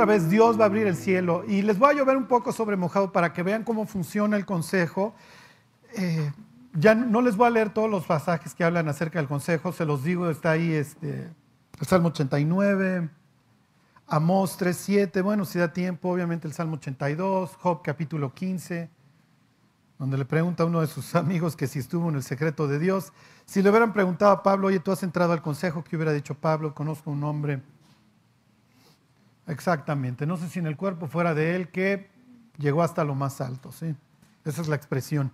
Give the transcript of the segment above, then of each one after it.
otra vez, Dios va a abrir el cielo. Y les voy a llover un poco sobre mojado para que vean cómo funciona el consejo. Eh, ya no les voy a leer todos los pasajes que hablan acerca del consejo, se los digo, está ahí este, el Salmo 89, Amós 3.7, bueno, si da tiempo, obviamente el Salmo 82, Job capítulo 15, donde le pregunta a uno de sus amigos que si estuvo en el secreto de Dios. Si le hubieran preguntado a Pablo, oye, tú has entrado al consejo, ¿qué hubiera dicho Pablo? Conozco un hombre. Exactamente, no sé si en el cuerpo fuera de él que llegó hasta lo más alto, ¿sí? Esa es la expresión.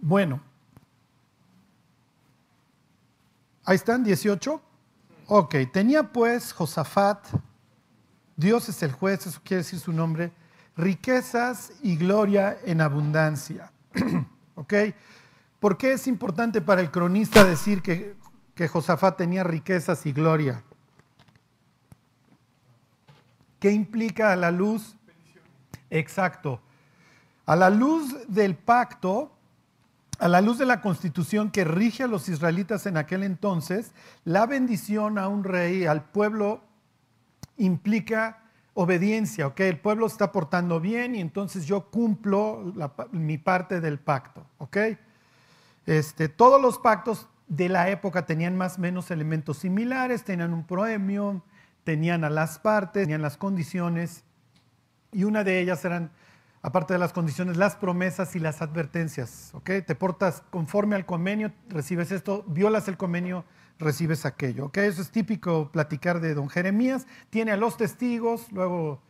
Bueno, ahí están, 18. Ok, tenía pues Josafat, Dios es el juez, eso quiere decir su nombre, riquezas y gloria en abundancia. ok, ¿por qué es importante para el cronista decir que, que Josafat tenía riquezas y gloria? ¿Qué implica a la luz? Exacto. A la luz del pacto, a la luz de la constitución que rige a los israelitas en aquel entonces, la bendición a un rey, al pueblo, implica obediencia, ¿ok? El pueblo está portando bien y entonces yo cumplo mi parte del pacto, ¿ok? Este, todos los pactos de la época tenían más o menos elementos similares, tenían un premio, tenían a las partes, tenían las condiciones y una de ellas eran aparte de las condiciones, las promesas y las advertencias. ¿ok? Te portas conforme al convenio, recibes esto, violas el convenio, recibes aquello. ¿ok? Eso es típico platicar de don Jeremías. Tiene a los testigos, luego,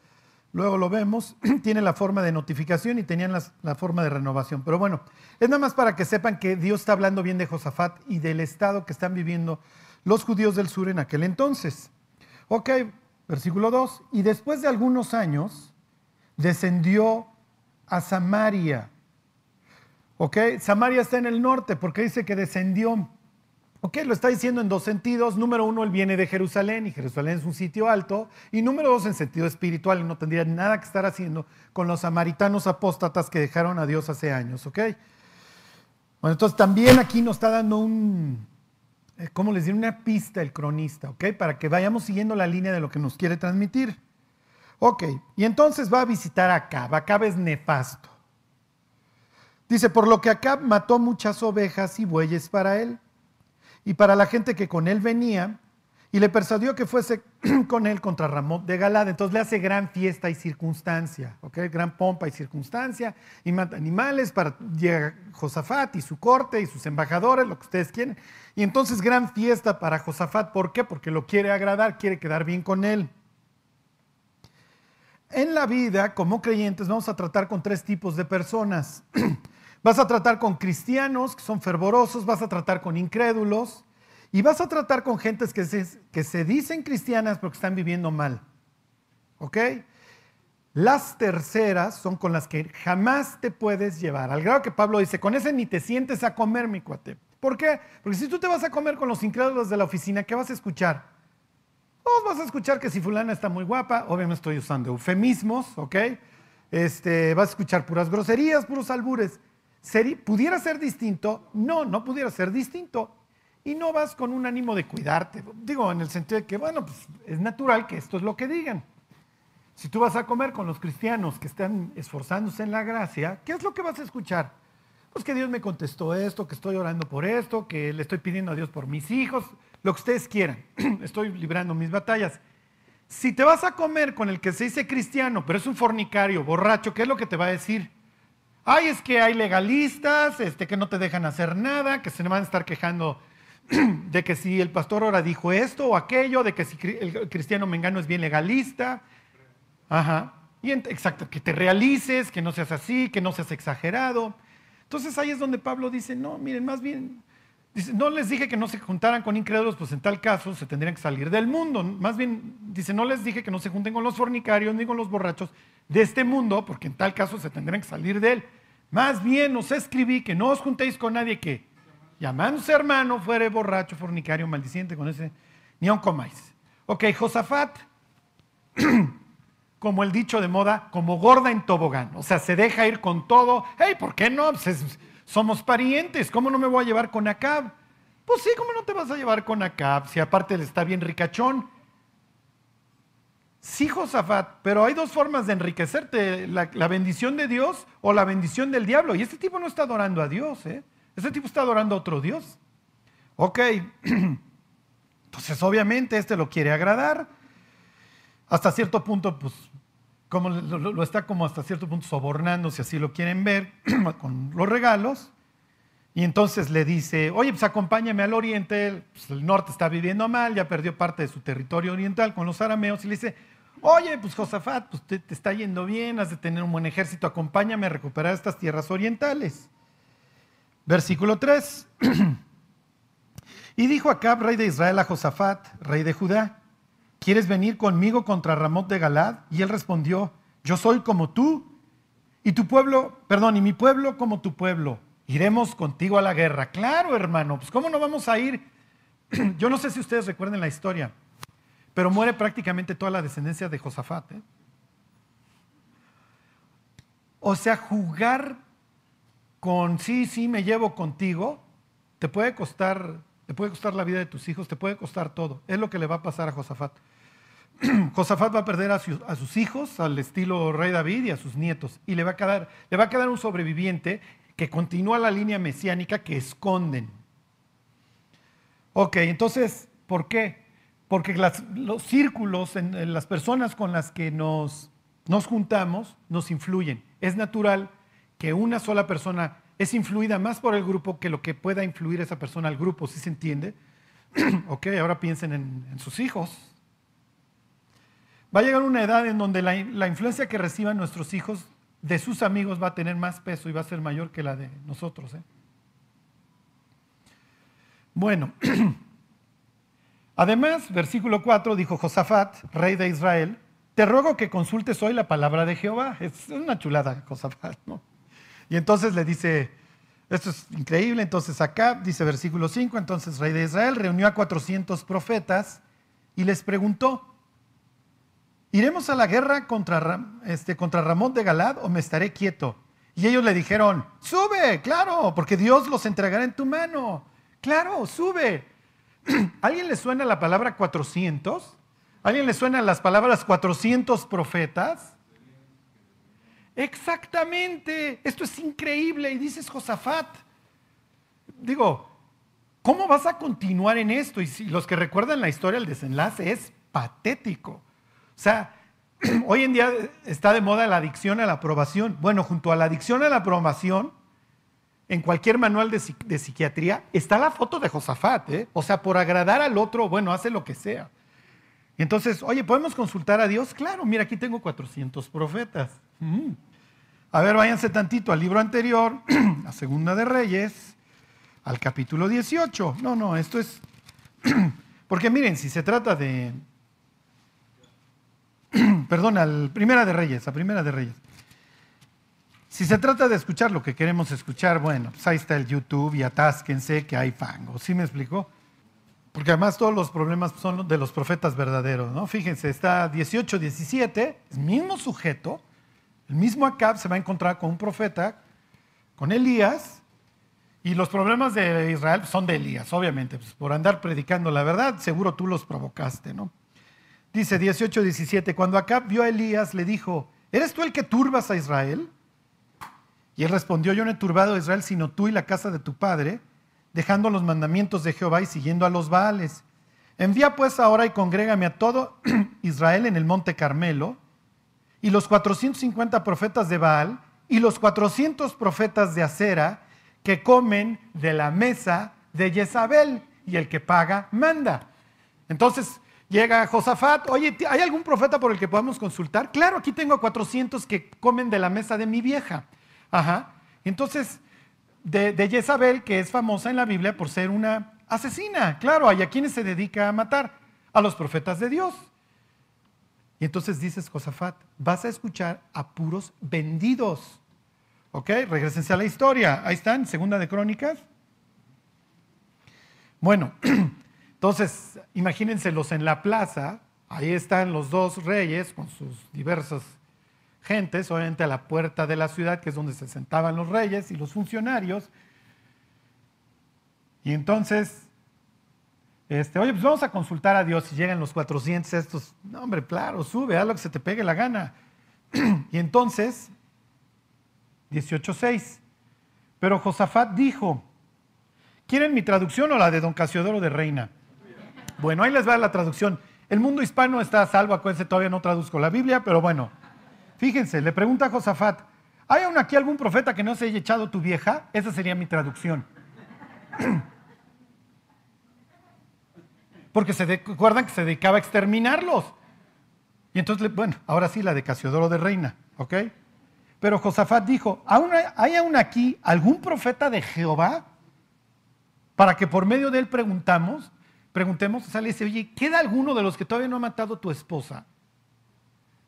luego lo vemos, tiene la forma de notificación y tenían la forma de renovación. Pero bueno, es nada más para que sepan que Dios está hablando bien de Josafat y del estado que están viviendo los judíos del sur en aquel entonces. Ok, versículo 2. Y después de algunos años descendió a Samaria. ¿Ok? Samaria está en el norte porque dice que descendió. ¿Ok? Lo está diciendo en dos sentidos. Número uno, él viene de Jerusalén y Jerusalén es un sitio alto. Y número dos, en sentido espiritual, no tendría nada que estar haciendo con los samaritanos apóstatas que dejaron a Dios hace años. ¿Ok? Bueno, entonces también aquí nos está dando un, eh, ¿cómo les digo? Una pista el cronista, ¿ok? Para que vayamos siguiendo la línea de lo que nos quiere transmitir. Ok, y entonces va a visitar a Acab. Acab es nefasto. Dice, por lo que Acab mató muchas ovejas y bueyes para él y para la gente que con él venía, y le persuadió que fuese con él contra Ramón de Galad. Entonces le hace gran fiesta y circunstancia, ¿ok? Gran pompa y circunstancia, y mata animales para llegar Josafat y su corte y sus embajadores, lo que ustedes quieren. Y entonces gran fiesta para Josafat, ¿por qué? Porque lo quiere agradar, quiere quedar bien con él. En la vida, como creyentes, vamos a tratar con tres tipos de personas. vas a tratar con cristianos que son fervorosos, vas a tratar con incrédulos y vas a tratar con gentes que se, que se dicen cristianas pero que están viviendo mal. ¿Ok? Las terceras son con las que jamás te puedes llevar. Al grado que Pablo dice, con ese ni te sientes a comer, mi cuate. ¿Por qué? Porque si tú te vas a comer con los incrédulos de la oficina, ¿qué vas a escuchar? Vos vas a escuchar que si fulana está muy guapa, obviamente estoy usando eufemismos, ¿ok? Este, vas a escuchar puras groserías, puros albures. ¿Pudiera ser distinto? No, no pudiera ser distinto. Y no vas con un ánimo de cuidarte. Digo, en el sentido de que, bueno, pues es natural que esto es lo que digan. Si tú vas a comer con los cristianos que están esforzándose en la gracia, ¿qué es lo que vas a escuchar? Pues que Dios me contestó esto, que estoy orando por esto, que le estoy pidiendo a Dios por mis hijos lo que ustedes quieran. Estoy librando mis batallas. Si te vas a comer con el que se dice cristiano, pero es un fornicario, borracho, ¿qué es lo que te va a decir? Ay, es que hay legalistas, este, que no te dejan hacer nada, que se van a estar quejando de que si el pastor ahora dijo esto o aquello, de que si el cristiano mengano es bien legalista. Ajá. Y exacto, que te realices, que no seas así, que no seas exagerado. Entonces ahí es donde Pablo dice, no, miren, más bien no les dije que no se juntaran con incrédulos, pues en tal caso se tendrían que salir del mundo. Más bien, dice, no les dije que no se junten con los fornicarios ni con los borrachos de este mundo, porque en tal caso se tendrían que salir de él. Más bien os escribí que no os juntéis con nadie que, llamándose hermano, fuere borracho, fornicario, maldiciente, con ese, ni aun comáis. Ok, Josafat, como el dicho de moda, como gorda en tobogán. O sea, se deja ir con todo. Hey, ¿por qué no? Pues somos parientes, ¿cómo no me voy a llevar con Acab? Pues sí, ¿cómo no te vas a llevar con Acab? Si aparte le está bien ricachón. Sí, Josafat, pero hay dos formas de enriquecerte, la, bendición de Dios o la bendición del diablo. Y este tipo no está adorando a Dios, ¿eh? Este tipo está adorando a otro Dios. Ok, entonces obviamente este lo quiere agradar. Hasta cierto punto, pues, como lo, está como hasta cierto punto sobornando, si así lo quieren ver, con los regalos. Y entonces le dice, oye, pues acompáñame al oriente, pues, el norte está viviendo mal, ya perdió parte de su territorio oriental con los arameos, y le dice, Oye, pues Josafat, pues te, está yendo bien, has de tener un buen ejército, acompáñame a recuperar estas tierras orientales. Versículo 3. y dijo Acab, rey de Israel, a Josafat, rey de Judá, ¿quieres venir conmigo contra Ramot de Galad? Y él respondió, yo soy como tú, y tu pueblo, perdón, y mi pueblo como tu pueblo. Iremos contigo a la guerra. Claro, hermano, pues ¿cómo no vamos a ir? yo no sé si ustedes recuerden la historia. Pero muere prácticamente toda la descendencia de Josafat. ¿eh? O sea, jugar con sí, sí, me llevo contigo, te puede costar, te puede costar la vida de tus hijos, te puede costar todo. Es lo que le va a pasar a Josafat. Josafat va a perder a, sus hijos, al estilo rey David y a sus nietos, y le va a quedar, le va a quedar un sobreviviente que continúa la línea mesiánica que esconden. Ok, entonces, ¿por qué? porque los círculos, en, las personas con las que nos, nos juntamos, nos influyen. Es natural que una sola persona es influida más por el grupo que lo que pueda influir esa persona al grupo, ¿sí se entiende? ok, ahora piensen en, sus hijos. Va a llegar una edad en donde la, la, influencia que reciban nuestros hijos de sus amigos va a tener más peso y va a ser mayor que la de nosotros. ¿eh? Bueno, Además, versículo 4 dijo Josafat, rey de Israel, te ruego que consultes hoy la palabra de Jehová. Es una chulada, Josafat, ¿no? Y entonces le dice, esto es increíble, entonces acá dice versículo 5, entonces rey de Israel reunió a 400 profetas y les preguntó, ¿iremos a la guerra contra, este, contra Ramón de Galad o me estaré quieto? Y ellos le dijeron, sube, claro, porque Dios los entregará en tu mano. Claro, sube. ¿Alguien le suena la palabra 400? ¿Alguien le suenan las palabras 400 profetas? Exactamente, esto es increíble. Y dices, Josafat, digo, ¿cómo vas a continuar en esto? Y si los que recuerdan la historia, el desenlace es patético. O sea, hoy en día está de moda la adicción a la aprobación. Bueno, junto a la adicción a la aprobación, en cualquier manual de, psiquiatría está la foto de Josafat. ¿eh? O sea, por agradar al otro, bueno, hace lo que sea. Entonces, oye, ¿podemos consultar a Dios? Claro, mira, aquí tengo 400 profetas. Mm. A ver, váyanse tantito al libro anterior, a Segunda de Reyes, al capítulo 18. No, no, esto es... Porque miren, si se trata de... Perdón, al Primera de Reyes, a Primera de Reyes. Si se trata de escuchar lo que queremos escuchar, bueno, pues ahí está el YouTube y atásquense que hay fango. ¿Sí me explicó? Porque además todos los problemas son de los profetas verdaderos, ¿no? Fíjense, está 18, 17, el mismo sujeto, el mismo Acab se va a encontrar con un profeta, con Elías, y los problemas de Israel son de Elías, obviamente, pues por andar predicando la verdad, seguro tú los provocaste, ¿no? Dice 18, 17, cuando Acab vio a Elías, le dijo, ¿eres tú el que turbas a Israel? Y él respondió, yo no he turbado a Israel sino tú y la casa de tu padre, dejando los mandamientos de Jehová y siguiendo a los Baales. Envía pues ahora y congrégame a todo Israel en el monte Carmelo, y los 450 profetas de Baal, y los 400 profetas de Acera, que comen de la mesa de Jezabel, y el que paga manda. Entonces llega Josafat, oye, ¿hay algún profeta por el que podamos consultar? Claro, aquí tengo 400 que comen de la mesa de mi vieja. Ajá. Entonces, de, de, Jezabel, que es famosa en la Biblia por ser una asesina. Claro, hay a quienes se dedica a matar, a los profetas de Dios. Y entonces dices, Josafat, vas a escuchar a puros vendidos. ¿Ok? Regresense a la historia. Ahí están, segunda de Crónicas. Bueno, entonces, imagínenselos en la plaza. Ahí están los dos reyes con sus diversos gentes, obviamente a la puerta de la ciudad, que es donde se sentaban los reyes y los funcionarios. Y entonces Este, oye, pues vamos a consultar a Dios si llegan los 400 estos. No, hombre, claro, sube, haz lo que se te pegue la gana. y entonces, 18.6. Pero Josafat dijo, ¿quieren mi traducción o la de Don Casiodoro de Reina? Bueno, ahí les va la traducción. El mundo hispano está a salvo, acuérdense, todavía no traduzco la Biblia, pero bueno. Fíjense, le pregunta a Josafat, ¿hay aún aquí algún profeta que no se haya echado tu vieja? Esa sería mi traducción. Porque se acuerdan que se dedicaba a exterminarlos. Y entonces, bueno, ahora sí la de Casiodoro de Reina, ¿ok? Pero Josafat dijo, ¿hay aún aquí algún profeta de Jehová? Para que por medio de él preguntamos, preguntemos, o sea, le dice, oye, ¿queda alguno de los que todavía no ha matado tu esposa?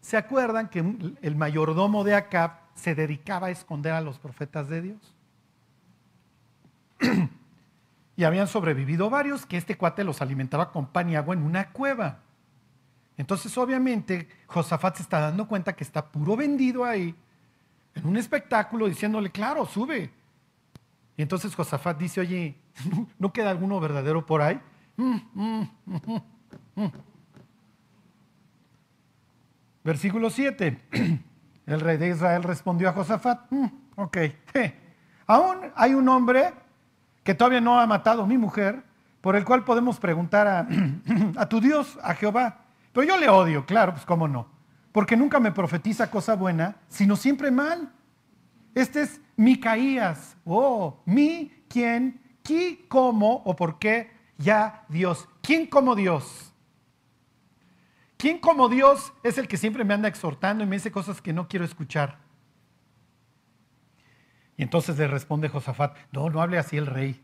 ¿Se acuerdan que el mayordomo de Acab se dedicaba a esconder a los profetas de Dios? y habían sobrevivido varios que este cuate los alimentaba con pan y agua en una cueva. Entonces, obviamente, Josafat se está dando cuenta que está puro vendido ahí, en un espectáculo, diciéndole, claro, sube. Y entonces Josafat dice, oye, ¿no queda alguno verdadero por ahí? Versículo 7. El rey de Israel respondió a Josafat, mm, ok, aún hay un hombre que todavía no ha matado mi mujer, por el cual podemos preguntar a, a tu Dios, a Jehová. Pero yo le odio, claro, pues cómo no. Porque nunca me profetiza cosa buena, sino siempre mal. Este es Micaías. Oh, mi, quién, qui, cómo o por qué ya Dios. ¿Quién como Dios? ¿Quién como Dios es el que siempre me anda exhortando y me dice cosas que no quiero escuchar? Y entonces le responde Josafat, no, no hable así el rey.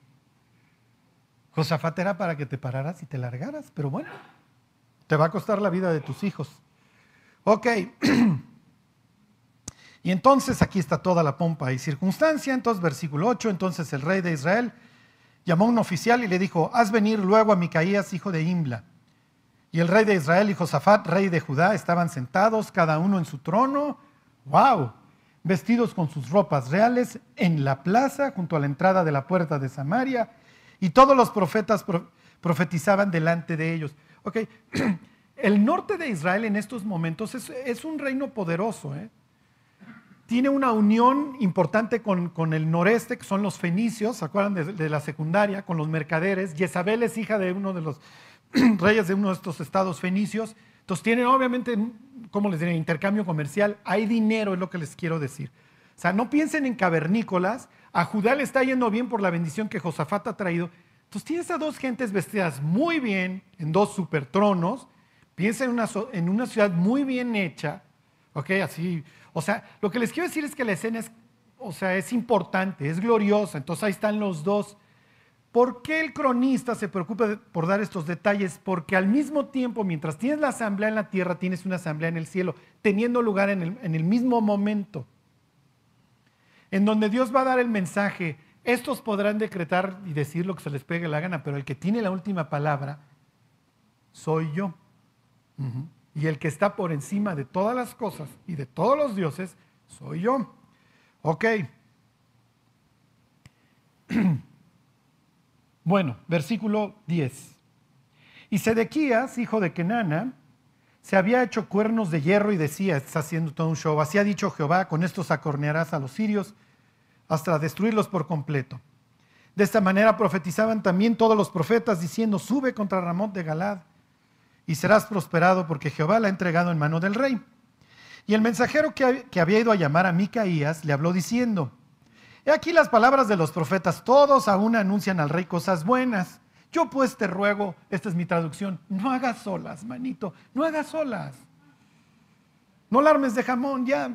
Josafat era para que te pararas y te largaras, pero bueno, te va a costar la vida de tus hijos. Ok. y entonces aquí está toda la pompa y circunstancia. Entonces, versículo 8, entonces el rey de Israel llamó a un oficial y le dijo, haz venir luego a Micaías, hijo de Imla. Y el rey de Israel y Josafat, rey de Judá, estaban sentados, cada uno en su trono. ¡Wow! Vestidos con sus ropas reales, en la plaza, junto a la entrada de la puerta de Samaria, y todos los profetas profetizaban delante de ellos. Ok, el norte de Israel en estos momentos es, un reino poderoso. ¿eh? Tiene una unión importante con, el noreste, que son los fenicios, ¿se acuerdan de, de la secundaria? Con los mercaderes. Jezabel es hija de uno de los reyes de uno de estos estados fenicios. Entonces tienen obviamente, ¿cómo les diría? Intercambio comercial. Hay dinero, es lo que les quiero decir. O sea, no piensen en cavernícolas. A Judá le está yendo bien por la bendición que Josafat ha traído. Entonces tienes a dos gentes vestidas muy bien en dos supertronos. Piensa en una, en una ciudad muy bien hecha. ¿Ok? Así. O sea, lo que les quiero decir es que la escena es, o sea, es importante, es gloriosa. Entonces ahí están los dos ¿Por qué el cronista se preocupa por dar estos detalles? Porque al mismo tiempo, mientras tienes la asamblea en la tierra, tienes una asamblea en el cielo, teniendo lugar en el, mismo momento, en donde Dios va a dar el mensaje. Estos podrán decretar y decir lo que se les pegue la gana, pero el que tiene la última palabra soy yo. Y el que está por encima de todas las cosas y de todos los dioses soy yo. Ok. Bueno, versículo 10. Y Sedequías, hijo de Kenana, se había hecho cuernos de hierro y decía, está haciendo todo un show, así ha dicho Jehová, con estos acornearás a los sirios hasta destruirlos por completo. De esta manera profetizaban también todos los profetas diciendo, sube contra Ramón de Galad y serás prosperado porque Jehová la ha entregado en mano del rey. Y el mensajero que, que había ido a llamar a Micaías le habló diciendo, He aquí las palabras de los profetas, todos aún anuncian al rey cosas buenas. Yo pues te ruego, esta es mi traducción, no hagas solas, manito, no hagas solas. No alarmes de jamón, ya.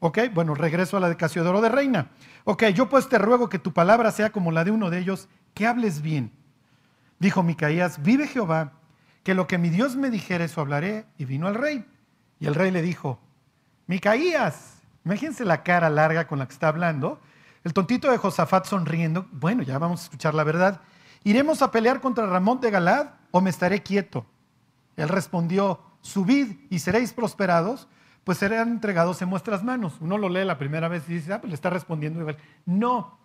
Ok, bueno, regreso a la de Casiodoro de Reina. Ok, yo pues te ruego que tu palabra sea como la de uno de ellos, que hables bien. Dijo Micaías, vive Jehová, que lo que mi Dios me dijere, eso hablaré. Y vino al rey. Y el rey le dijo, Micaías, imagínense la cara larga con la que está hablando. El tontito de Josafat sonriendo, bueno, ya vamos a escuchar la verdad. ¿Iremos a pelear contra Ramón de Galad o me estaré quieto? Él respondió, subid y seréis prosperados, pues serán entregados en vuestras manos. Uno lo lee la primera vez y dice, ah, pues le está respondiendo igual. No,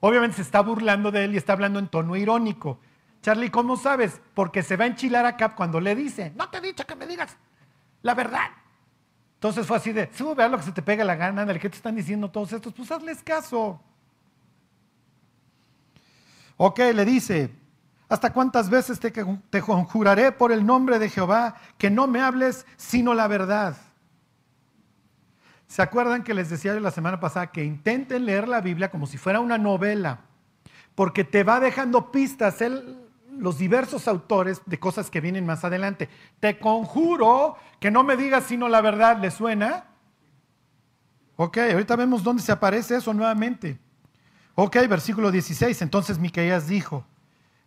obviamente se está burlando de él y está hablando en tono irónico. Charlie, ¿cómo sabes? Porque se va a enchilar a Cap cuando le dice, no te he dicho que me digas la verdad. Entonces fue así de, sube a lo que se te pega la gana, de ¿qué te están diciendo todos estos? Pues hazles caso. Ok, le dice, ¿hasta cuántas veces te, te conjuraré por el nombre de Jehová que no me hables sino la verdad? ¿Se acuerdan que les decía yo la semana pasada que intenten leer la Biblia como si fuera una novela? Porque te va dejando pistas los diversos autores de cosas que vienen más adelante. Te conjuro que no me digas sino la verdad, ¿le suena? Ok, ahorita vemos dónde se aparece eso nuevamente. Ok, versículo 16. Entonces Micaías dijo,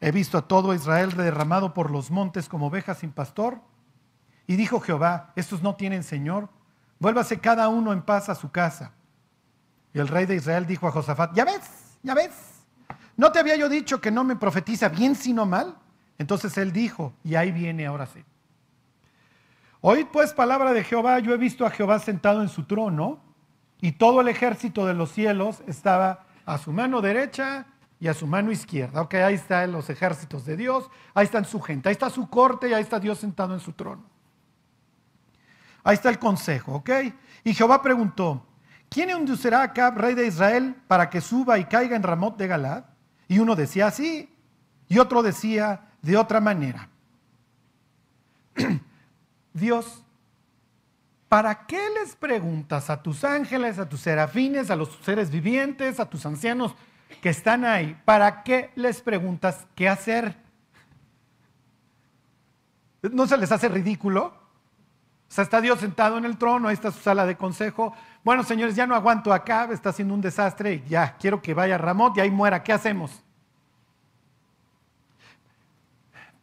he visto a todo Israel derramado por los montes como ovejas sin pastor. Y dijo Jehová, estos no tienen Señor Vuélvase cada uno en paz a su casa. Y el rey de Israel dijo a Josafat, ya ves, ya ves, ¿no te había yo dicho que no me profetiza bien sino mal? Entonces él dijo, y ahí viene ahora sí. Oíd pues palabra de Jehová, yo he visto a Jehová sentado en su trono, y todo el ejército de los cielos estaba a su mano derecha y a su mano izquierda. Ok, ahí están los ejércitos de Dios, ahí están su gente, ahí está su corte y ahí está Dios sentado en su trono. Ahí está el consejo, ¿ok? Y Jehová preguntó, ¿quién inducirá a Acab, rey de Israel, para que suba y caiga en Ramot de Galad? Y uno decía así, y otro decía de otra manera. Dios, ¿para qué les preguntas a tus ángeles, a tus serafines, a los seres vivientes, a tus ancianos que están ahí? ¿Para qué les preguntas qué hacer? ¿No se les hace ridículo? O sea, está Dios sentado en el trono, ahí está su sala de consejo. Bueno, señores, ya no aguanto acá, está haciendo un desastre, ya quiero que vaya Ramón y ahí muera. ¿Qué hacemos?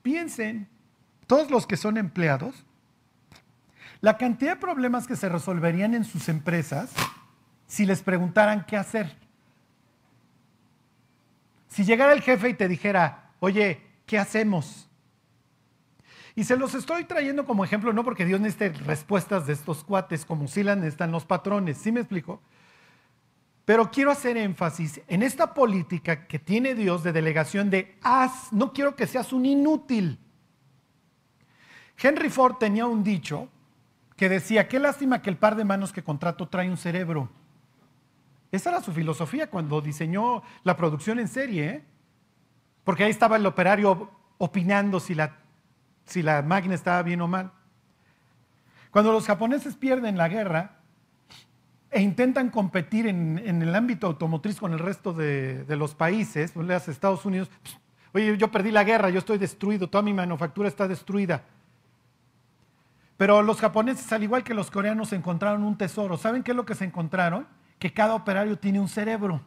Piensen, todos los que son empleados, la cantidad de problemas que se resolverían en sus empresas si les preguntaran qué hacer. Si llegara el jefe y te dijera, oye, ¿qué hacemos? Y se los estoy trayendo como ejemplo, no porque Dios necesite respuestas de estos cuates como si las necesitan los patrones, ¿sí me explico? Pero quiero hacer énfasis en esta política que tiene Dios de delegación de haz, no quiero que seas un inútil. Henry Ford tenía un dicho que decía, qué lástima que el par de manos que contrato trae un cerebro. Esa era su filosofía cuando diseñó la producción en serie, ¿eh? porque ahí estaba el operario opinando si la si la máquina estaba bien o mal. Cuando los japoneses pierden la guerra e intentan competir en, el ámbito automotriz con el resto de, los países, pues, Estados Unidos, oye, yo perdí la guerra, yo estoy destruido, toda mi manufactura está destruida. Pero los japoneses, al igual que los coreanos, encontraron un tesoro. ¿Saben qué es lo que se encontraron? Que cada operario tiene un cerebro.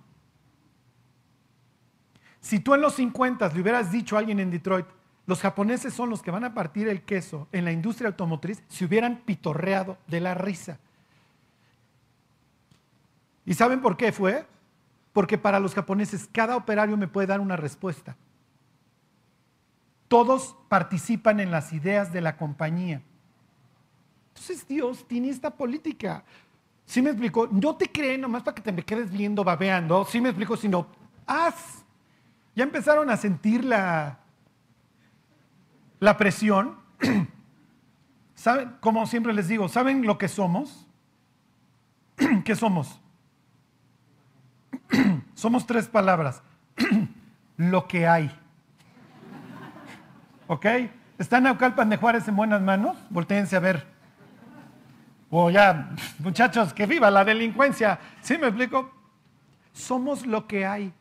Si tú en los 50 le hubieras dicho a alguien en Detroit, los japoneses son los que van a partir el queso en la industria automotriz si hubieran pitorreado de la risa. ¿Y saben por qué fue? Porque para los japoneses cada operario me puede dar una respuesta. Todos participan en las ideas de la compañía. Entonces Dios tiene esta política. ¿Sí me explico? No te creen nomás para que te me quedes viendo, babeando. ¿Sí me explico? Sino, haz. Ya empezaron a sentir la, la presión, ¿saben? Como siempre les digo, ¿saben lo que somos? ¿Qué somos? somos tres palabras. lo que hay. ¿Ok? ¿Están Naucalpan de Juárez en buenas manos? Voltéense a ver. O ya, muchachos, que viva la delincuencia. ¿Sí me explico? Somos lo que hay.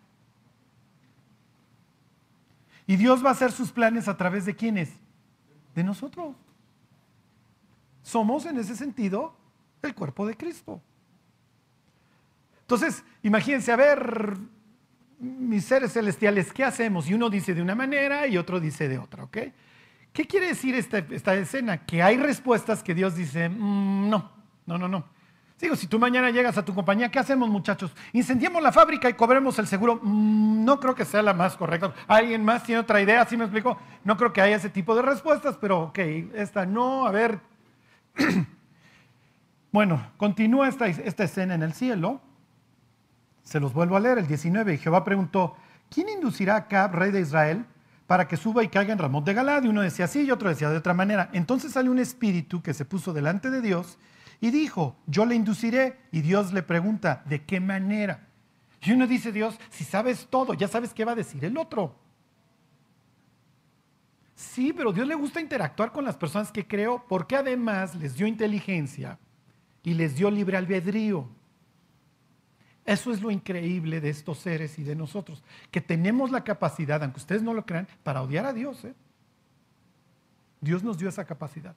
Y Dios va a hacer sus planes a través de quiénes? De nosotros. Somos en ese sentido el cuerpo de Cristo. Entonces, imagínense, a ver, mis seres celestiales, ¿qué hacemos? Y uno dice de una manera y otro dice de otra, ¿ok? ¿Qué quiere decir esta, escena? Que hay respuestas que Dios dice, mm, no, no, no, no. Digo, si tú mañana llegas a tu compañía, ¿qué hacemos muchachos? ¿Incendiamos la fábrica y cobremos el seguro? Mm, no creo que sea la más correcta. ¿Alguien más tiene otra idea? ¿Sí me explico? No creo que haya ese tipo de respuestas, pero ok, esta no, a ver. bueno, continúa esta, escena en el cielo. Se los vuelvo a leer, el 19. Y Jehová preguntó, ¿quién inducirá a Acab, rey de Israel, para que suba y caiga en Ramón de Galad. Y uno decía así y otro decía de otra manera. Entonces salió un espíritu que se puso delante de Dios y dijo, yo le induciré. Y Dios le pregunta, ¿de qué manera? Y uno dice, Dios, si sabes todo, ya sabes qué va a decir el otro. Sí, pero Dios le gusta interactuar con las personas que creó porque además les dio inteligencia y les dio libre albedrío. Eso es lo increíble de estos seres y de nosotros, que tenemos la capacidad, aunque ustedes no lo crean, para odiar a Dios. ¿eh? Dios nos dio esa capacidad.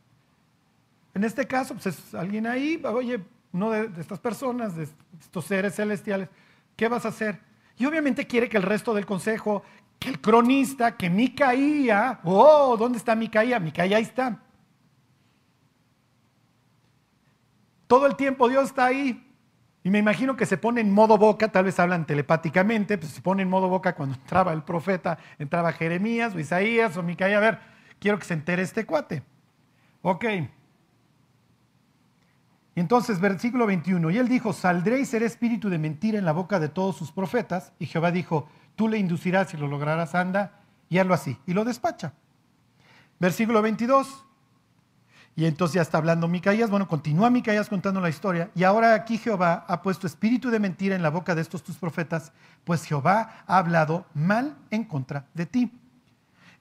En este caso, pues es alguien ahí, oye, uno de, estas personas, de estos seres celestiales, ¿qué vas a hacer? Y obviamente quiere que el resto del consejo, que el cronista, que Micaía, oh, ¿dónde está Micaía? Micaía ahí está. Todo el tiempo Dios está ahí. Y me imagino que se pone en modo boca, tal vez hablan telepáticamente, pues se pone en modo boca cuando entraba el profeta, entraba Jeremías o Isaías o Micaía. A ver, quiero que se entere este cuate. Ok. Entonces, versículo 21, y él dijo, saldré y seré espíritu de mentira en la boca de todos sus profetas. Y Jehová dijo, tú le inducirás y lo lograrás, anda, y hazlo así. Y lo despacha. Versículo 22, y entonces ya está hablando Micaías. Bueno, continúa Micaías contando la historia. Y ahora aquí Jehová ha puesto espíritu de mentira en la boca de estos tus profetas, pues Jehová ha hablado mal en contra de ti.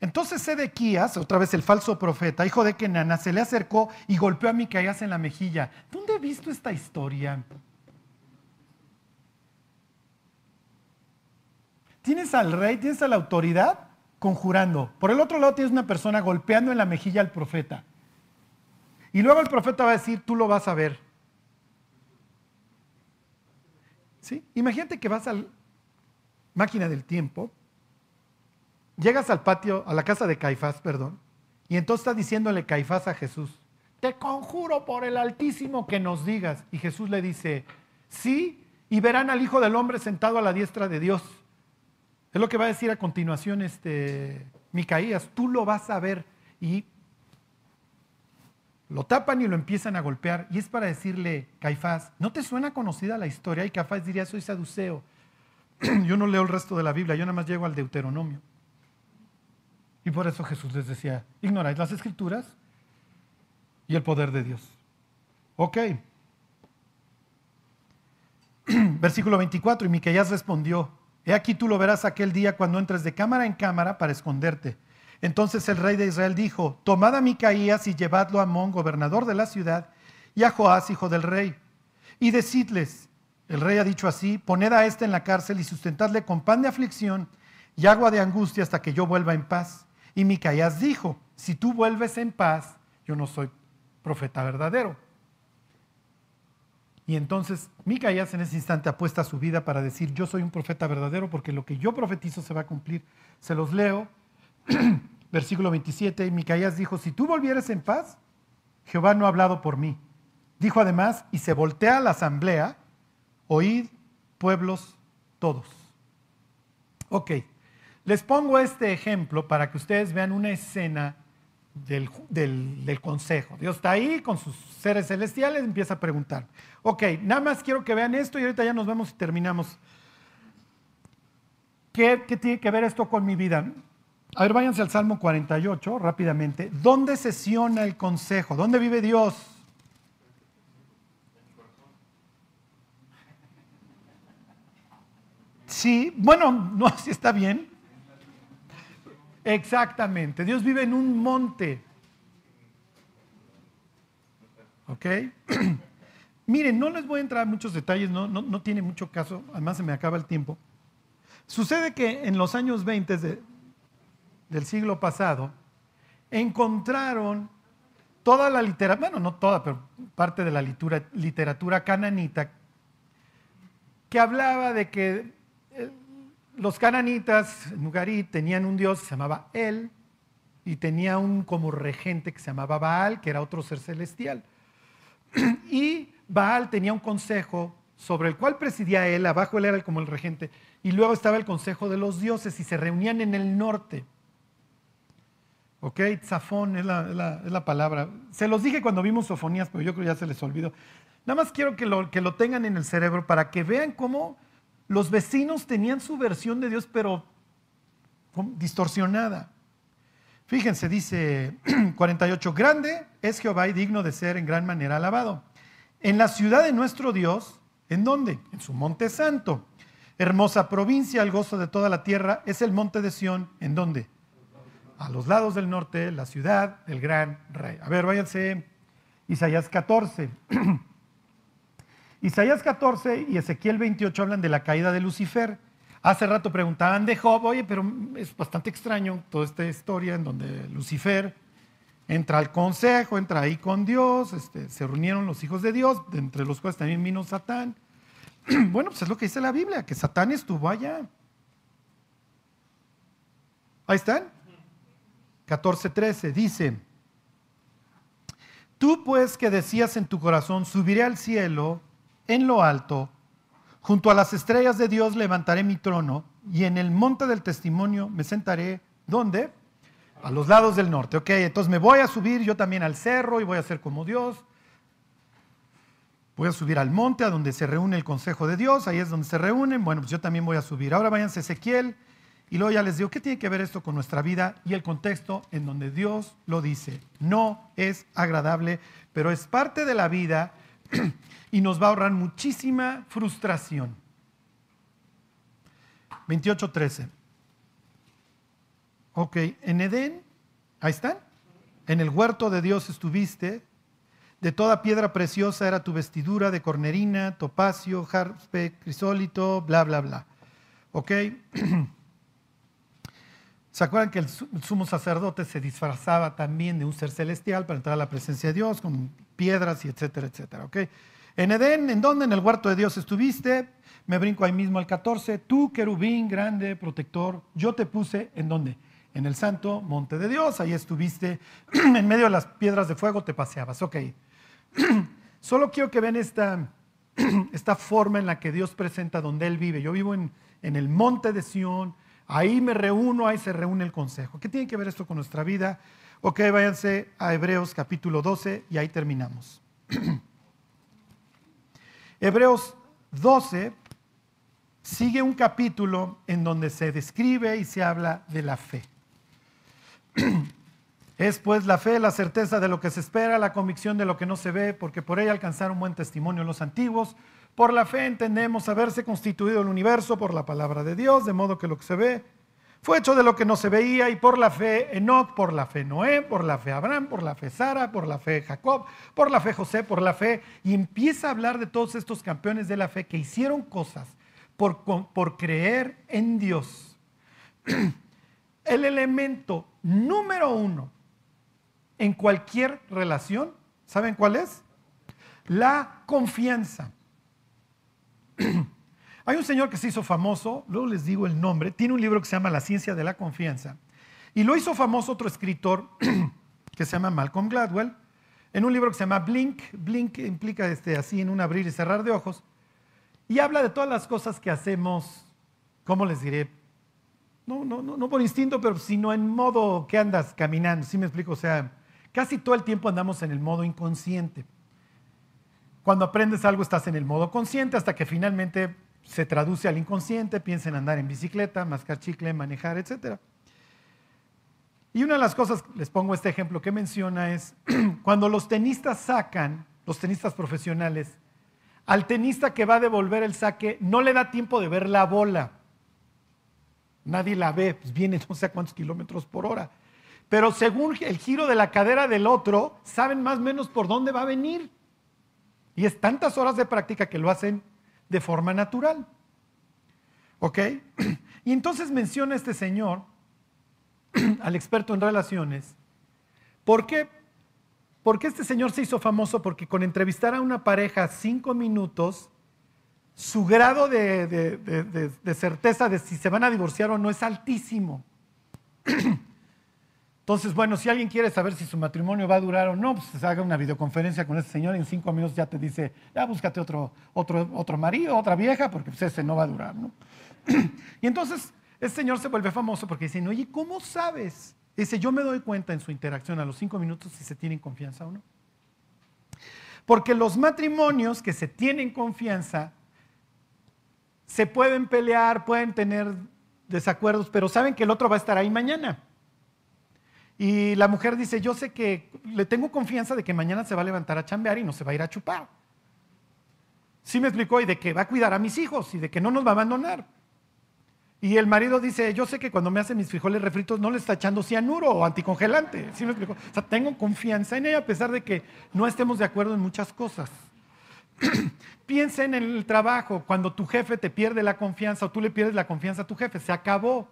Entonces Sedequías, otra vez el falso profeta, hijo de Kenana, se le acercó y golpeó a Micaías en la mejilla. ¿Dónde he visto esta historia? Tienes al rey, tienes a la autoridad conjurando. Por el otro lado tienes una persona golpeando en la mejilla al profeta. Y luego el profeta va a decir, tú lo vas a ver. ¿Sí? Imagínate que vas a la máquina del tiempo, llegas al patio, a la casa de Caifás, perdón, y entonces está diciéndole Caifás a Jesús, te conjuro por el Altísimo que nos digas. Y Jesús le dice, sí, y verán al Hijo del Hombre sentado a la diestra de Dios. Es lo que va a decir a continuación este Micaías, tú lo vas a ver. Y lo tapan y lo empiezan a golpear. Y es para decirle, Caifás, ¿no te suena conocida la historia? Y Caifás diría, soy saduceo. yo no leo el resto de la Biblia, yo nada más llego al Deuteronomio. Y por eso Jesús les decía, ignoráis las escrituras y el poder de Dios. Ok. Versículo 24, y Miqueías respondió, he aquí tú lo verás aquel día cuando entres de cámara en cámara para esconderte entonces el rey de Israel dijo, tomad a Micaías y llevadlo a Amón, gobernador de la ciudad, y a Joás, hijo del rey, y decidles, el rey ha dicho así, poned a éste en la cárcel y sustentadle con pan de aflicción y agua de angustia hasta que yo vuelva en paz. Y Micaías dijo, si tú vuelves en paz, yo no soy profeta verdadero. Y entonces Micaías en ese instante apuesta su vida para decir, yo soy un profeta verdadero porque lo que yo profetizo se va a cumplir. Se los leo versículo 27, Micaías dijo, si tú volvieras en paz, Jehová no ha hablado por mí. Dijo además, y se voltea a la asamblea, oíd pueblos todos. Ok, les pongo este ejemplo para que ustedes vean una escena del, del, consejo. Dios está ahí con sus seres celestiales, empieza a preguntar. Ok, nada más quiero que vean esto y ahorita ya nos vemos y terminamos. ¿Qué, qué tiene que ver esto con mi vida? A ver, váyanse al Salmo 48 rápidamente. ¿Dónde sesiona el consejo? ¿Dónde vive Dios? Sí, bueno, no, así está bien. Exactamente, Dios vive en un monte. ¿Ok? Miren, no les voy a entrar en muchos detalles, no, no, no, tiene mucho caso, además se me acaba el tiempo. Sucede que en los años 20 de, del siglo pasado, encontraron toda la literatura, bueno, no toda, pero parte de la literatura, cananita, que hablaba de que los cananitas, Nugarit, tenían un dios que se llamaba El, y tenía un como regente que se llamaba Baal, que era otro ser celestial. Y Baal tenía un consejo sobre el cual presidía él, abajo él era como el regente, y luego estaba el consejo de los dioses y se reunían en el norte. ¿Ok? Zafón es la, palabra. Se los dije cuando vimos sofonías, pero yo creo que ya se les olvidó. Nada más quiero que lo, que lo tengan en el cerebro para que vean cómo los vecinos tenían su versión de Dios, pero distorsionada. Fíjense, dice 48, grande es Jehová y digno de ser en gran manera alabado. En la ciudad de nuestro Dios, ¿en dónde? En su monte santo. Hermosa provincia, el gozo de toda la tierra, es el monte de Sión, ¿en dónde? A los lados del norte, la ciudad del gran rey. A ver, váyanse, Isaías 14. Isaías 14 y Ezequiel 28 hablan de la caída de Lucifer. Hace rato preguntaban de Job, oye, pero es bastante extraño toda esta historia en donde Lucifer entra al consejo, entra ahí con Dios, este, se reunieron los hijos de Dios, entre los cuales también vino Satán. bueno, pues es lo que dice la Biblia, que Satán estuvo allá. Ahí están. 14:13 dice, tú pues que decías en tu corazón, subiré al cielo en lo alto Junto a las estrellas de Dios levantaré mi trono y en el monte del testimonio me sentaré. ¿Dónde? A los lados del norte. Ok, entonces me voy a subir yo también al cerro y voy a ser como Dios. Voy a subir al monte a donde se reúne el consejo de Dios, ahí es donde se reúnen. Bueno, pues yo también voy a subir. Ahora váyanse a Ezequiel y luego ya les digo, ¿qué tiene que ver esto con nuestra vida y el contexto en donde Dios lo dice? No es agradable, pero es parte de la vida y nos va a ahorrar muchísima frustración. 28.13. Ok, en Edén, ahí están. En el huerto de Dios estuviste. De toda piedra preciosa era tu vestidura, de cornerina, topacio, jarpe, crisólito, bla, bla, bla. ¿Ok? ¿Se acuerdan que el sumo sacerdote se disfrazaba también de un ser celestial para entrar a la presencia de Dios con piedras y etcétera, etcétera? ¿Ok? En Edén, ¿en dónde? En el huerto de Dios estuviste. Me brinco ahí mismo al 14. Tú, querubín, grande, protector, yo te puse en dónde? En el santo monte de Dios. Ahí estuviste. en medio de las piedras de fuego te paseabas. Ok. Solo quiero que vean esta, esta forma en la que Dios presenta donde Él vive. Yo vivo en, en el monte de Sión. Ahí me reúno, ahí se reúne el consejo. ¿Qué tiene que ver esto con nuestra vida? Ok, váyanse a Hebreos capítulo 12 y ahí terminamos. Hebreos 12 sigue un capítulo en donde se describe y se habla de la fe. Es pues la fe, la certeza de lo que se espera, la convicción de lo que no se ve, porque por ella alcanzaron buen testimonio los antiguos. Por la fe entendemos haberse constituido el universo por la palabra de Dios, de modo que lo que se ve fue hecho de lo que no se veía y por la fe Enoch, por la fe Noé, por la fe Abraham, por la fe Sara, por la fe Jacob, por la fe José, por la fe. Y empieza a hablar de todos estos campeones de la fe que hicieron cosas por, por creer en Dios. El elemento número uno en cualquier relación, ¿saben cuál es? La confianza. Hay un señor que se hizo famoso, luego les digo el nombre, tiene un libro que se llama La ciencia de la confianza. Y lo hizo famoso otro escritor que se llama Malcolm Gladwell, en un libro que se llama Blink. Blink implica este, así en un abrir y cerrar de ojos. Y habla de todas las cosas que hacemos, ¿cómo les diré? No, no, no, por instinto, pero sino en modo que andas caminando, ¿sí me explico? O sea, casi todo el tiempo andamos en el modo inconsciente. Cuando aprendes algo estás en el modo consciente hasta que finalmente se traduce al inconsciente, piensa en andar en bicicleta, mascar chicle, manejar, etc. Y una de las cosas, les pongo este ejemplo que menciona, es cuando los tenistas sacan, los tenistas profesionales, al tenista que va a devolver el saque no le da tiempo de ver la bola. Nadie la ve, pues viene no sé cuántos kilómetros por hora. Pero según el giro de la cadera del otro, saben más o menos por dónde va a venir. Y es tantas horas de práctica que lo hacen de forma natural. ¿Ok? Y entonces menciona este señor, al experto en relaciones, ¿por qué? Porque este señor se hizo famoso porque con entrevistar a una pareja cinco minutos, su grado de, de certeza de si se van a divorciar o no es altísimo. Entonces, bueno, si alguien quiere saber si su matrimonio va a durar o no, pues haga una videoconferencia con ese señor y en cinco minutos ya te dice, ya búscate otro, otro, otro marido, otra vieja, porque pues, ese no va a durar, ¿no? y entonces, ese señor se vuelve famoso porque dice, oye, ¿cómo sabes? Dice, yo me doy cuenta en su interacción a los cinco minutos si se tienen confianza o no. Porque los matrimonios que se tienen confianza se pueden pelear, pueden tener desacuerdos, pero saben que el otro va a estar ahí mañana. Y la mujer dice, yo sé que le tengo confianza de que mañana se va a levantar a chambear y no se va a ir a chupar. Sí me explicó y de que va a cuidar a mis hijos y de que no nos va a abandonar. Y el marido dice, yo sé que cuando me hace mis frijoles refritos no le está echando cianuro o anticongelante. ¿Sí me explicó? O sea, tengo confianza en ella a pesar de que no estemos de acuerdo en muchas cosas. Piensen en el trabajo, cuando tu jefe te pierde la confianza o tú le pierdes la confianza a tu jefe, se acabó.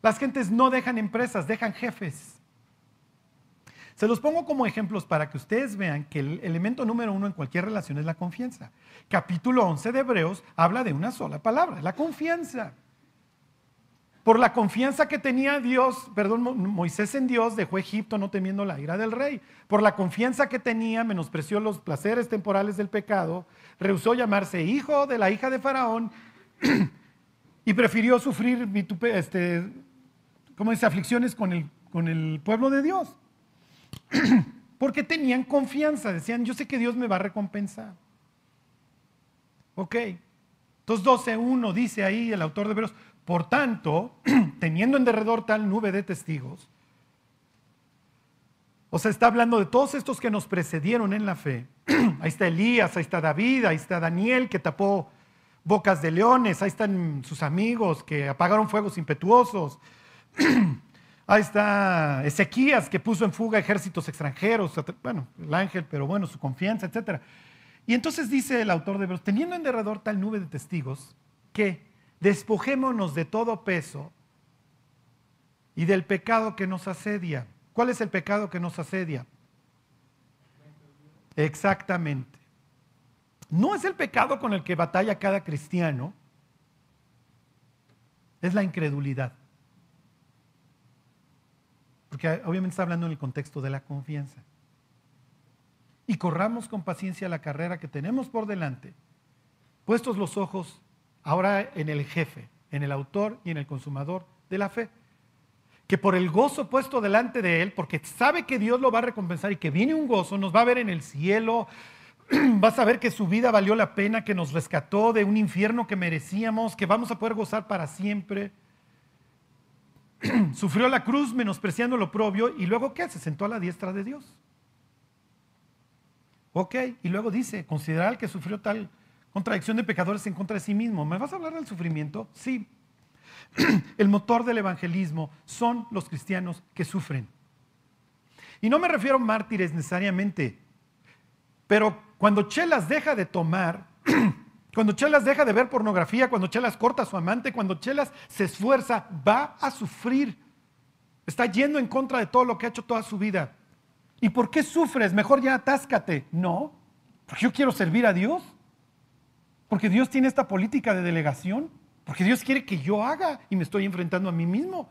Las gentes no dejan empresas, dejan jefes. Se los pongo como ejemplos para que ustedes vean que el elemento número uno en cualquier relación es la confianza. Capítulo 11 de Hebreos habla de una sola palabra, la confianza. Por la confianza que tenía Dios, perdón, Moisés en Dios dejó Egipto no temiendo la ira del rey. Por la confianza que tenía, menospreció los placeres temporales del pecado, rehusó llamarse hijo de la hija de Faraón y prefirió sufrir este, ¿cómo dice? aflicciones con el, con el pueblo de Dios. Porque tenían confianza, decían, yo sé que Dios me va a recompensar. Ok. Entonces 12.1 dice ahí el autor de Hebreos, por tanto, teniendo en derredor tal nube de testigos, o sea, está hablando de todos estos que nos precedieron en la fe. ahí está Elías, ahí está David, ahí está Daniel que tapó bocas de leones, ahí están sus amigos que apagaron fuegos impetuosos. Ahí está Ezequías que puso en fuga ejércitos extranjeros, bueno, el ángel, pero bueno, su confianza, etc. Y entonces dice el autor de Hebreos, teniendo en derredor tal nube de testigos, que despojémonos de todo peso y del pecado que nos asedia. ¿Cuál es el pecado que nos asedia? Exactamente. No es el pecado con el que batalla cada cristiano, es la incredulidad. Porque obviamente está hablando en el contexto de la confianza. Y corramos con paciencia la carrera que tenemos por delante, puestos los ojos ahora en el jefe, en el autor y en el consumador de la fe. Que por el gozo puesto delante de él, porque sabe que Dios lo va a recompensar y que viene un gozo, nos va a ver en el cielo, va a saber que su vida valió la pena, que nos rescató de un infierno que merecíamos, que vamos a poder gozar para siempre. Sufrió la cruz menospreciando lo propio y luego ¿qué? Se sentó a la diestra de Dios. Ok, y luego dice, considerar que sufrió tal Contradicción de pecadores en contra de sí mismo. ¿Me vas a hablar del sufrimiento? Sí. El motor del evangelismo son los cristianos que sufren. Y no me refiero a mártires necesariamente, pero cuando Chelas deja de tomar, cuando Chelas deja de ver pornografía, cuando Chelas corta a su amante, cuando Chelas se esfuerza, va a sufrir. Está yendo en contra de todo lo que ha hecho toda su vida. ¿Y por qué sufres? Mejor ya atáscate. No, porque yo quiero servir a Dios. Porque Dios tiene esta política de delegación. Porque Dios quiere que yo haga y me estoy enfrentando a mí mismo.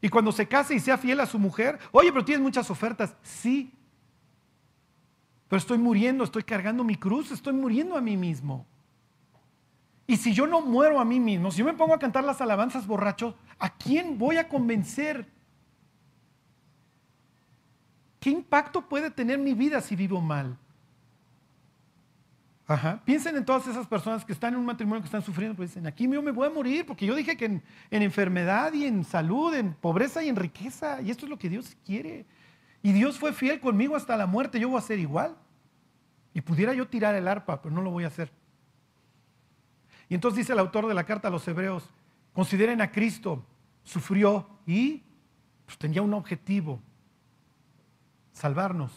Y cuando se case y sea fiel a su mujer, oye, pero tienes muchas ofertas. Sí. Pero estoy muriendo, estoy cargando mi cruz, estoy muriendo a mí mismo. Y si yo no muero a mí mismo, si yo me pongo a cantar las alabanzas borracho, ¿a quién voy a convencer? ¿Qué impacto puede tener mi vida si vivo mal? Piensen en todas esas personas que están en un matrimonio que están sufriendo, pues dicen, aquí yo me voy a morir, porque yo dije que en, enfermedad y en salud, en pobreza y en riqueza, y esto es lo que Dios quiere. Y Dios fue fiel conmigo hasta la muerte, yo voy a ser igual. Y pudiera yo tirar el arpa, pero no lo voy a hacer. Y entonces dice el autor de la carta a los hebreos, consideren a Cristo, sufrió y pues, tenía un objetivo, salvarnos.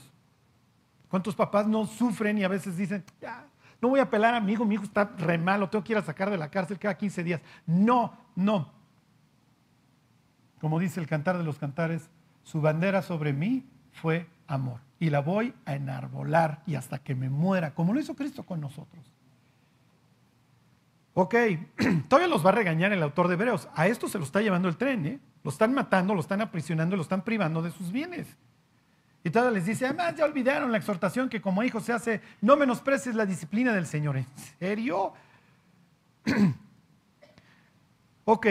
¿Cuántos papás no sufren y a veces dicen, ya, no voy a apelar a mi hijo, mi hijo está re malo, tengo que ir a sacar de la cárcel cada 15 días. No, no. Como dice el cantar de los cantares, su bandera sobre mí fue amor. Y la voy a enarbolar y hasta que me muera, como lo hizo Cristo con nosotros. Ok, todavía los va a regañar el autor de Hebreos. A esto se lo está llevando el tren, ¿eh? Lo están matando, lo están aprisionando, lo están privando de sus bienes. Y todavía les dice, además ya olvidaron la exhortación que como hijo se hace, no menosprecies la disciplina del Señor. ¿En serio? ok.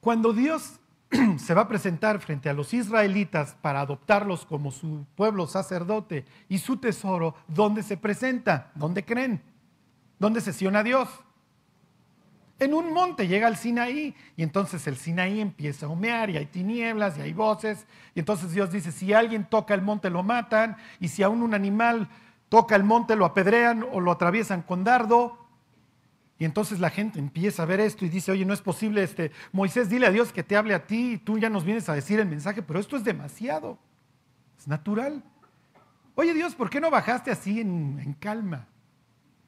Cuando Dios se va a presentar frente a los israelitas para adoptarlos como su pueblo sacerdote y su tesoro, ¿dónde se presenta? ¿Dónde creen? ¿Dónde sesiona Dios? En un monte llega al Sinaí y entonces el Sinaí empieza a humear y hay tinieblas y hay voces. Y entonces Dios dice, si alguien toca el monte lo matan y si aún un animal toca el monte lo apedrean o lo atraviesan con dardo. Y entonces la gente empieza a ver esto y dice, oye, no es posible, este, Moisés, dile a Dios que te hable a ti y tú ya nos vienes a decir el mensaje, pero esto es demasiado, es natural. Oye Dios, ¿por qué no bajaste así en, en calma?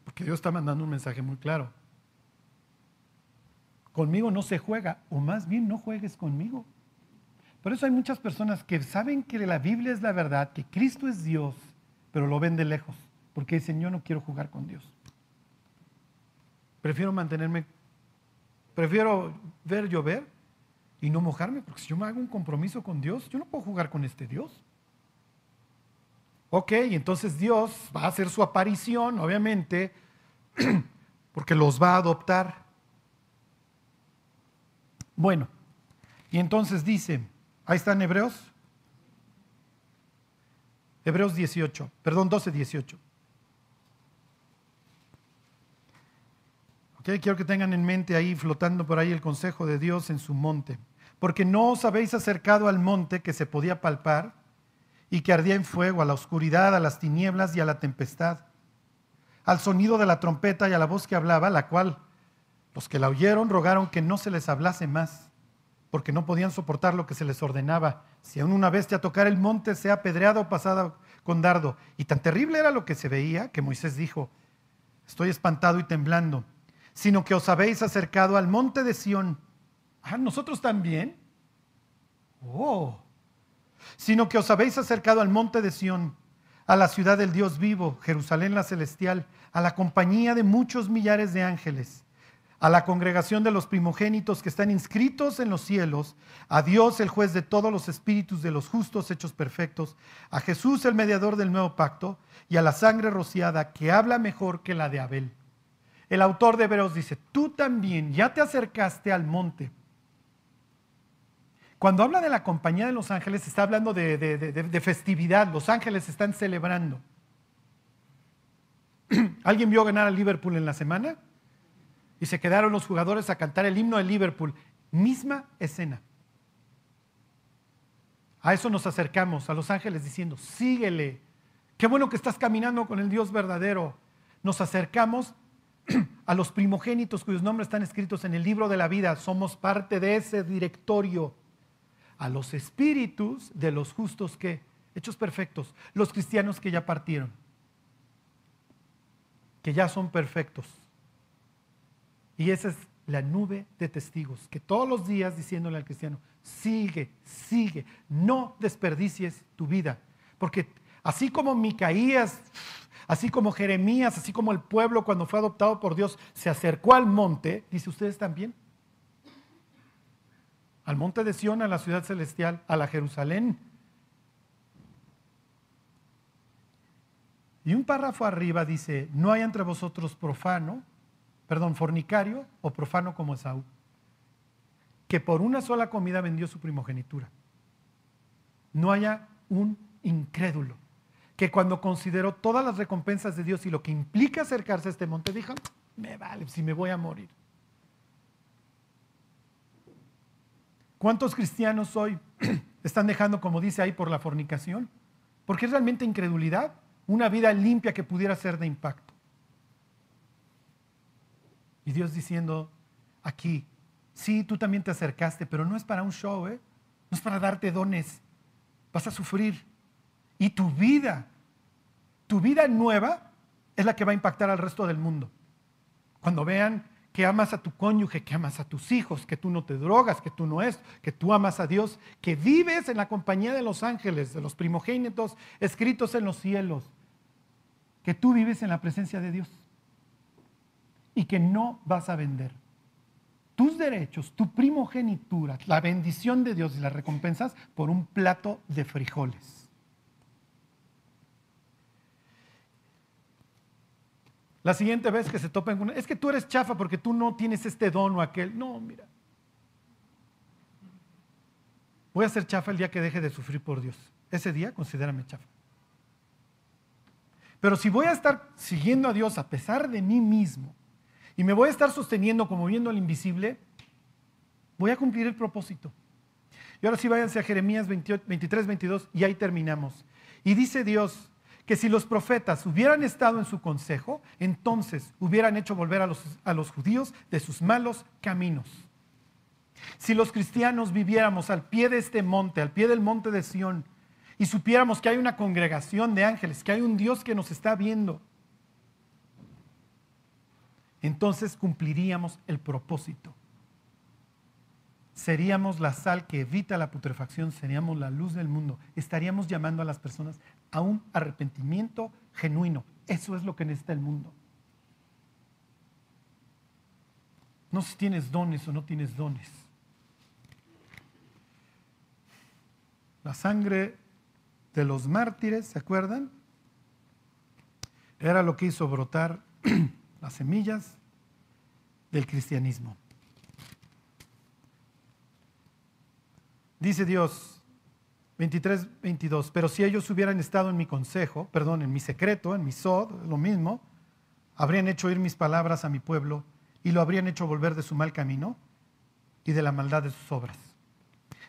Porque Dios está mandando un mensaje muy claro. Conmigo no se juega, o más bien no juegues conmigo. Por eso hay muchas personas que saben que la Biblia es la verdad, que Cristo es Dios, pero lo ven de lejos, porque dicen, yo no quiero jugar con Dios. Prefiero mantenerme, prefiero ver llover y no mojarme, porque si yo me hago un compromiso con Dios, yo no puedo jugar con este Dios. Ok, entonces Dios va a hacer su aparición, obviamente, porque los va a adoptar. Bueno, y entonces dice, ahí están Hebreos, Hebreos 18, perdón, 12, 18. quiero que tengan en mente ahí, flotando por ahí el consejo de Dios en su monte. Porque no os habéis acercado al monte que se podía palpar y que ardía en fuego, a la oscuridad, a las tinieblas y a la tempestad, al sonido de la trompeta y a la voz que hablaba, la cual los que la oyeron rogaron que no se les hablase más, porque no podían soportar lo que se les ordenaba. Si aún una bestia tocar el monte, sea apedreado o pasada con dardo. Y tan terrible era lo que se veía que Moisés dijo, estoy espantado y temblando sino que os habéis acercado al monte de Sión. Ah, nosotros también. Oh. Sino que os habéis acercado al monte de Sión, a la ciudad del Dios vivo, Jerusalén la celestial, a la compañía de muchos millares de ángeles, a la congregación de los primogénitos que están inscritos en los cielos, a Dios el juez de todos los espíritus de los justos hechos perfectos, a Jesús el mediador del nuevo pacto, y a la sangre rociada que habla mejor que la de Abel el autor de Hebreos dice, tú también ya te acercaste al monte. Cuando habla de la compañía de los ángeles, está hablando de, festividad. Los ángeles están celebrando. ¿Alguien vio ganar al Liverpool en la semana? Y se quedaron los jugadores a cantar el himno de Liverpool. Misma escena. A eso nos acercamos, a los ángeles diciendo, síguele. Qué bueno que estás caminando con el Dios verdadero. Nos acercamos a los primogénitos cuyos nombres están escritos en el libro de la vida, somos parte de ese directorio, a los espíritus de los justos que, hechos perfectos, los cristianos que ya partieron, que ya son perfectos. Y esa es la nube de testigos, que todos los días diciéndole al cristiano, sigue, sigue, no desperdicies tu vida, porque así como Micaías Así como Jeremías, así como el pueblo cuando fue adoptado por Dios se acercó al monte, dice ustedes también, al monte de Sión, a la ciudad celestial, a la Jerusalén. Y un párrafo arriba dice, no hay entre vosotros profano, perdón, fornicario o profano como Esaú, que por una sola comida vendió su primogenitura. No haya un incrédulo que cuando consideró todas las recompensas de Dios y lo que implica acercarse a este monte, dijo, me vale si me voy a morir. ¿Cuántos cristianos hoy están dejando, como dice ahí, por la fornicación? Porque es realmente incredulidad, una vida limpia que pudiera ser de impacto. Y Dios diciendo aquí, sí, tú también te acercaste, pero no es para un show, ¿eh? no es para darte dones, vas a sufrir. Y tu vida, tu vida nueva es la que va a impactar al resto del mundo. Cuando vean que amas a tu cónyuge, que amas a tus hijos, que tú no te drogas, que tú no es, que tú amas a Dios, que vives en la compañía de los ángeles, de los primogénitos escritos en los cielos, que tú vives en la presencia de Dios y que no vas a vender tus derechos, tu primogenitura, la bendición de Dios y las recompensas por un plato de frijoles. La siguiente vez que se topen con es que tú eres chafa porque tú no tienes este don o aquel. No, mira. Voy a ser chafa el día que deje de sufrir por Dios. Ese día considérame chafa. Pero si voy a estar siguiendo a Dios a pesar de mí mismo y me voy a estar sosteniendo como viendo al invisible, voy a cumplir el propósito. Y ahora sí váyanse a Jeremías 23, 22 y ahí terminamos. Y dice Dios que si los profetas hubieran estado en su consejo, entonces hubieran hecho volver a los, a los judíos de sus malos caminos. Si los cristianos viviéramos al pie de este monte, al pie del monte de Sión, y supiéramos que hay una congregación de ángeles, que hay un Dios que nos está viendo, entonces cumpliríamos el propósito. Seríamos la sal que evita la putrefacción, seríamos la luz del mundo. Estaríamos llamando a las personas a un arrepentimiento genuino. Eso es lo que necesita el mundo. No si tienes dones o no tienes dones. La sangre de los mártires, ¿se acuerdan? Era lo que hizo brotar las semillas del cristianismo. Dice Dios 23, 22, pero si ellos hubieran estado en mi consejo, perdón, en mi secreto, en mi sod, lo mismo, habrían hecho oír mis palabras a mi pueblo y lo habrían hecho volver de su mal camino y de la maldad de sus obras.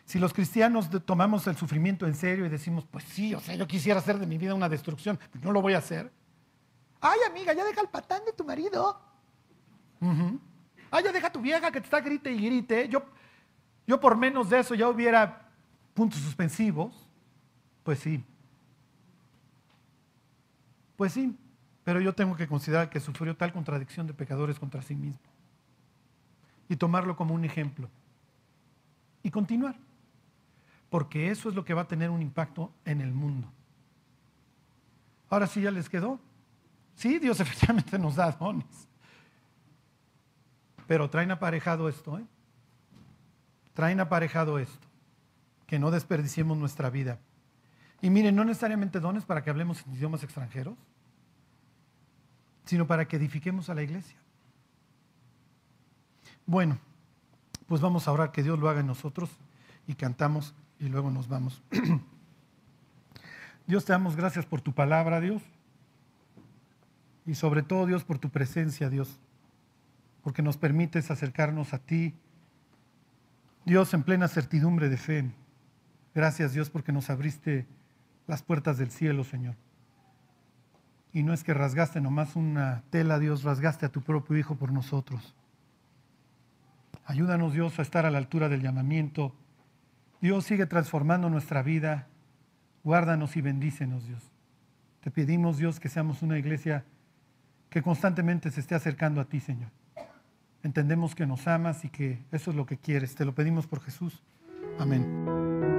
Si los cristianos tomamos el sufrimiento en serio y decimos, pues sí, o sea, yo quisiera hacer de mi vida una destrucción, pues no lo voy a hacer. Ay, amiga, ya deja el patán de tu marido. Ay, ya deja tu vieja que te está grite y grite. Yo, yo por menos de eso ya hubiera puntos suspensivos. Pues sí. Pues sí, pero yo tengo que considerar que sufrió tal contradicción de pecadores contra sí mismo. Y tomarlo como un ejemplo. Y continuar porque eso es lo que va a tener un impacto en el mundo. Ahora sí ya les quedó. Sí, Dios efectivamente nos da dones. Pero traen aparejado esto, ¿eh? Traen aparejado esto. Que no desperdiciemos nuestra vida. Y miren, no necesariamente dones para que hablemos en idiomas extranjeros, sino para que edifiquemos a la iglesia. Bueno, pues vamos a orar que Dios lo haga en nosotros y cantamos y luego nos vamos. Dios, te damos gracias por tu palabra, Dios. Y sobre todo, Dios, por tu presencia, Dios. Porque nos permites acercarnos a ti. Dios, en plena certidumbre de fe. Gracias, Dios, porque nos abriste las puertas del cielo, Señor. Y no es que rasgaste nomás una tela, Dios, rasgaste a tu propio Hijo por nosotros. Ayúdanos, Dios, a estar a la altura del llamamiento Dios sigue transformando nuestra vida. Guárdanos y bendícenos, Dios. Te pedimos, Dios, que seamos una iglesia que constantemente se esté acercando a ti, Señor. Entendemos que nos amas y que eso es lo que quieres. Te lo pedimos por Jesús. Amén.